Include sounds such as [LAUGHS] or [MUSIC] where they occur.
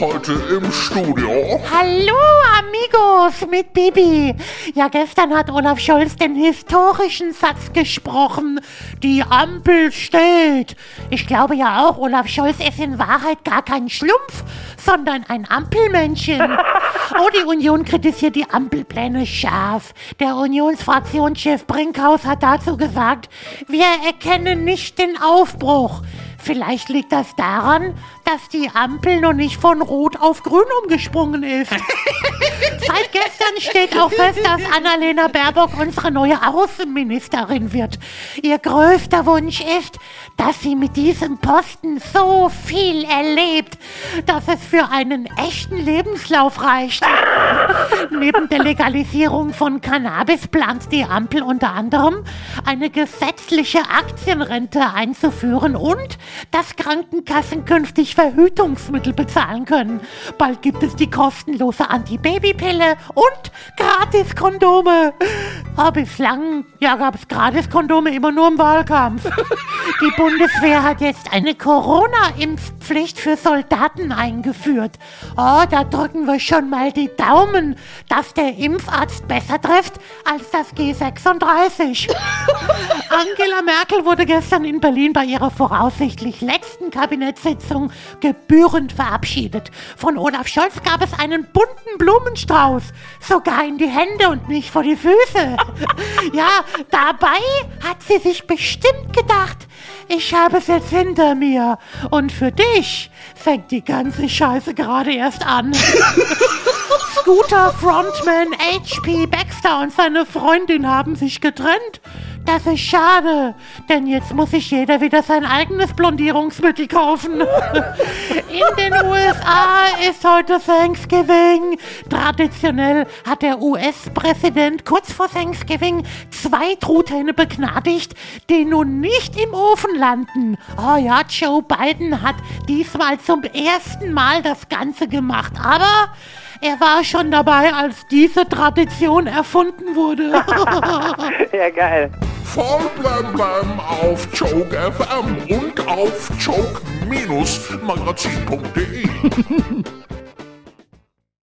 Heute im Studio. Hallo, Amigos mit Bibi. Ja, gestern hat Olaf Scholz den historischen Satz gesprochen. Die Ampel steht. Ich glaube ja auch, Olaf Scholz ist in Wahrheit gar kein Schlumpf, sondern ein Ampelmännchen. [LAUGHS] Oh, die Union kritisiert die Ampelpläne scharf. Der Unionsfraktionschef Brinkhaus hat dazu gesagt, wir erkennen nicht den Aufbruch. Vielleicht liegt das daran, dass die Ampel noch nicht von Rot auf Grün umgesprungen ist. [LAUGHS] Seit gestern steht auch fest, dass Annalena Baerbock unsere neue Außenministerin wird. Ihr größter Wunsch ist, dass sie mit diesem Posten so viel erlebt, dass es für einen echten Lebenslauf reicht. [LAUGHS] Neben der Legalisierung von Cannabis plant die Ampel unter anderem, eine gesetzliche Aktienrente einzuführen und dass Krankenkassen künftig Verhütungsmittel bezahlen können. Bald gibt es die kostenlose Antibabypille und Gratis-Kondome. Aber bislang ja, gab es Gratis-Kondome immer nur im Wahlkampf. [LAUGHS] Die Bundeswehr hat jetzt eine Corona-Impfpflicht für Soldaten eingeführt. Oh, da drücken wir schon mal die Daumen, dass der Impfarzt besser trifft als das G36. [LAUGHS] Angela Merkel wurde gestern in Berlin bei ihrer voraussichtlich letzten Kabinettssitzung gebührend verabschiedet. Von Olaf Scholz gab es einen bunten Blumenstrauß, sogar in die Hände und nicht vor die Füße. [LAUGHS] ja, dabei hat sie sich bestimmt gedacht, ich habe es jetzt hinter mir und für dich fängt die ganze Scheiße gerade erst an. [LAUGHS] Scooter-Frontman HP Baxter und seine Freundin haben sich getrennt. Das ist schade, denn jetzt muss sich jeder wieder sein eigenes Blondierungsmittel kaufen. [LAUGHS] In den USA ist heute Thanksgiving. Traditionell hat der US-Präsident kurz vor Thanksgiving zwei Truthähne begnadigt, die nun nicht im Ofen landen. Oh ja, Joe Biden hat diesmal zum ersten Mal das Ganze gemacht, aber er war schon dabei, als diese Tradition erfunden wurde. [LAUGHS] ja, geil. Voll blam blam auf Joke FM und auf joke-magazin.de. [LAUGHS]